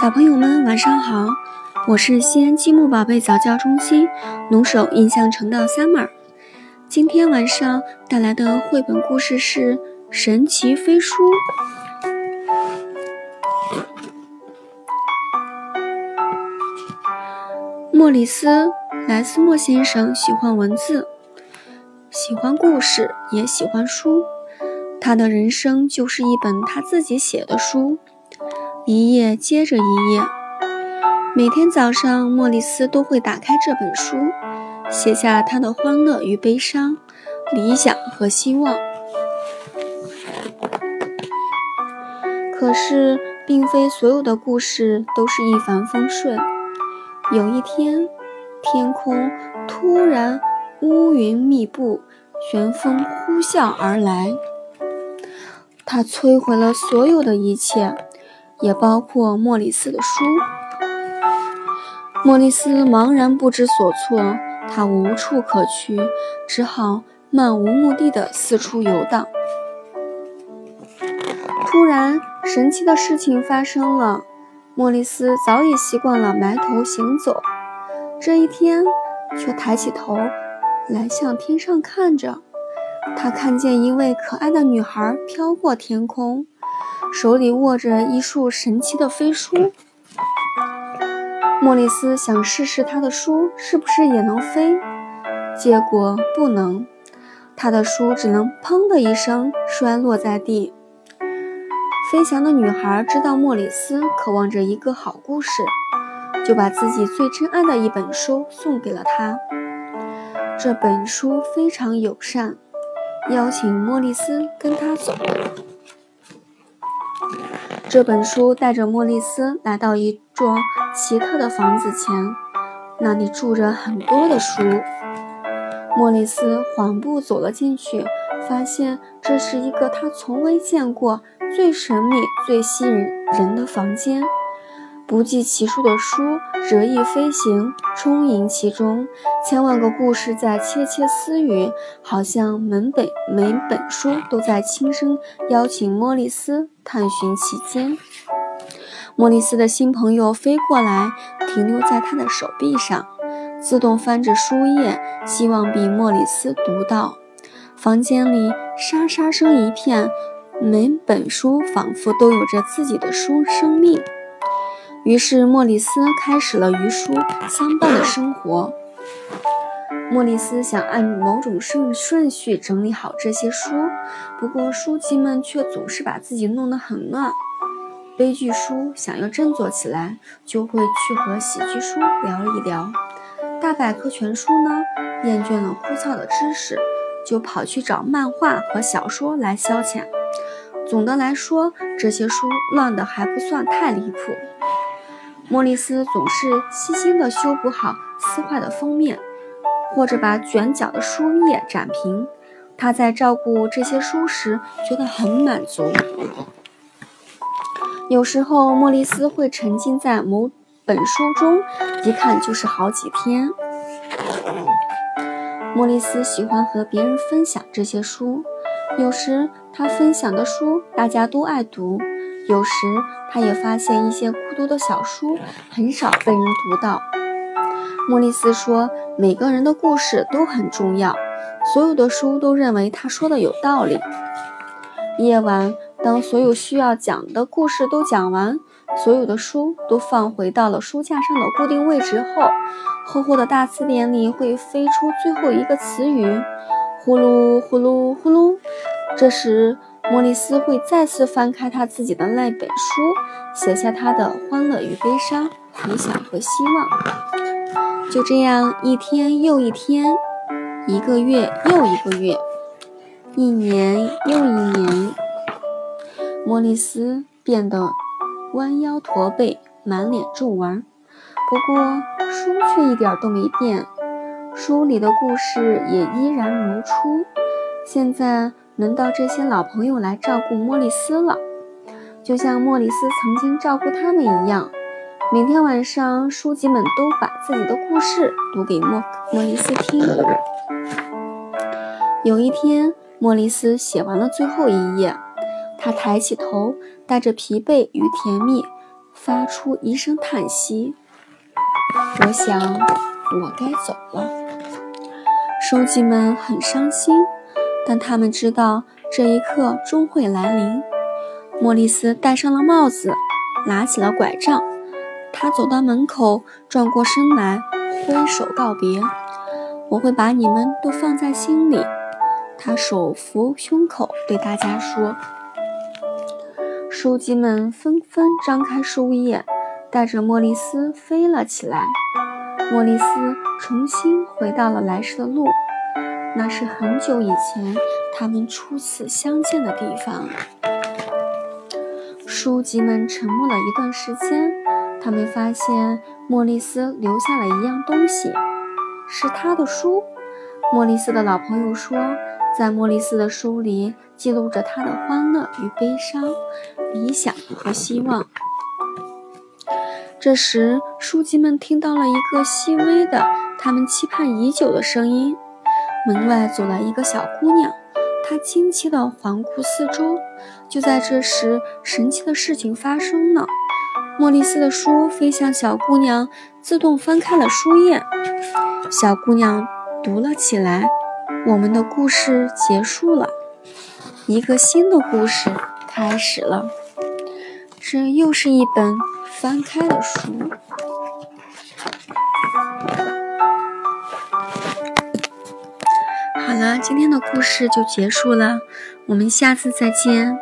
小朋友们晚上好，我是西安积木宝贝早教中心龙首印象城的 summer。今天晚上带来的绘本故事是《神奇飞书》。莫里斯·莱斯莫先生喜欢文字，喜欢故事，也喜欢书。他的人生就是一本他自己写的书。一页接着一页，每天早上，莫里斯都会打开这本书，写下他的欢乐与悲伤、理想和希望。可是，并非所有的故事都是一帆风顺。有一天，天空突然乌云密布，旋风呼啸而来，它摧毁了所有的一切。也包括莫里斯的书。莫里斯茫然不知所措，他无处可去，只好漫无目的的四处游荡。突然，神奇的事情发生了。莫里斯早已习惯了埋头行走，这一天却抬起头来向天上看着。他看见一位可爱的女孩飘过天空。手里握着一束神奇的飞书，莫里斯想试试他的书是不是也能飞，结果不能，他的书只能“砰”的一声摔落在地。飞翔的女孩知道莫里斯渴望着一个好故事，就把自己最珍爱的一本书送给了他。这本书非常友善，邀请莫里斯跟他走。这本书带着莫里斯来到一座奇特的房子前，那里住着很多的书。莫里斯缓步走了进去，发现这是一个他从未见过、最神秘、最吸引人的房间。不计其数的书折翼飞行，充盈其中，千万个故事在窃窃私语，好像每本每本书都在轻声邀请莫里斯探寻其间。莫里斯的新朋友飞过来，停留在他的手臂上，自动翻着书页，希望比莫里斯读到。房间里沙沙声一片，每本书仿佛都有着自己的书生命。于是，莫里斯开始了与书相伴的生活。莫里斯想按某种顺顺序整理好这些书，不过书籍们却总是把自己弄得很乱。悲剧书想要振作起来，就会去和喜剧书聊一聊；大百科全书呢，厌倦了枯燥的知识，就跑去找漫画和小说来消遣。总的来说，这些书乱得还不算太离谱。莫里斯总是细心地修补好撕坏的封面，或者把卷角的书页展平。他在照顾这些书时觉得很满足。有时候，莫里斯会沉浸在某本书中，一看就是好几天。莫里斯喜欢和别人分享这些书，有时他分享的书大家都爱读。有时，他也发现一些孤独的小书很少被人读到。莫里斯说：“每个人的故事都很重要，所有的书都认为他说的有道理。”夜晚，当所有需要讲的故事都讲完，所有的书都放回到了书架上的固定位置后，厚厚的大词典里会飞出最后一个词语：“呼噜呼噜呼噜。”这时，莫里斯会再次翻开他自己的那本书，写下他的欢乐与悲伤、理想和希望。就这样，一天又一天，一个月又一个月，一年又一年，莫里斯变得弯腰驼背，满脸皱纹。不过，书却一点都没变，书里的故事也依然如初。现在。轮到这些老朋友来照顾莫里斯了，就像莫里斯曾经照顾他们一样。每天晚上，书籍们都把自己的故事读给莫莫里斯听。有一天，莫里斯写完了最后一页，他抬起头，带着疲惫与甜蜜，发出一声叹息。我想，我该走了。书籍们很伤心，但他们知道这一刻终会来临。莫里斯戴上了帽子，拿起了拐杖，他走到门口，转过身来，挥手告别：“我会把你们都放在心里。”他手扶胸口，对大家说。书籍们纷纷张开书页，带着莫里斯飞了起来。莫里斯重新回到了来时的路，那是很久以前他们初次相见的地方。书籍们沉默了一段时间，他们发现莫里斯留下了一样东西，是他的书。莫里斯的老朋友说。在莫里斯的书里记录着他的欢乐与悲伤、理想和希望。这时，书记们听到了一个细微的、他们期盼已久的声音。门外走来一个小姑娘，她惊奇地环顾四周。就在这时，神奇的事情发生了：莫里斯的书飞向小姑娘，自动翻开了书页。小姑娘读了起来。我们的故事结束了，一个新的故事开始了。这又是一本翻开的书。好了，今天的故事就结束了，我们下次再见。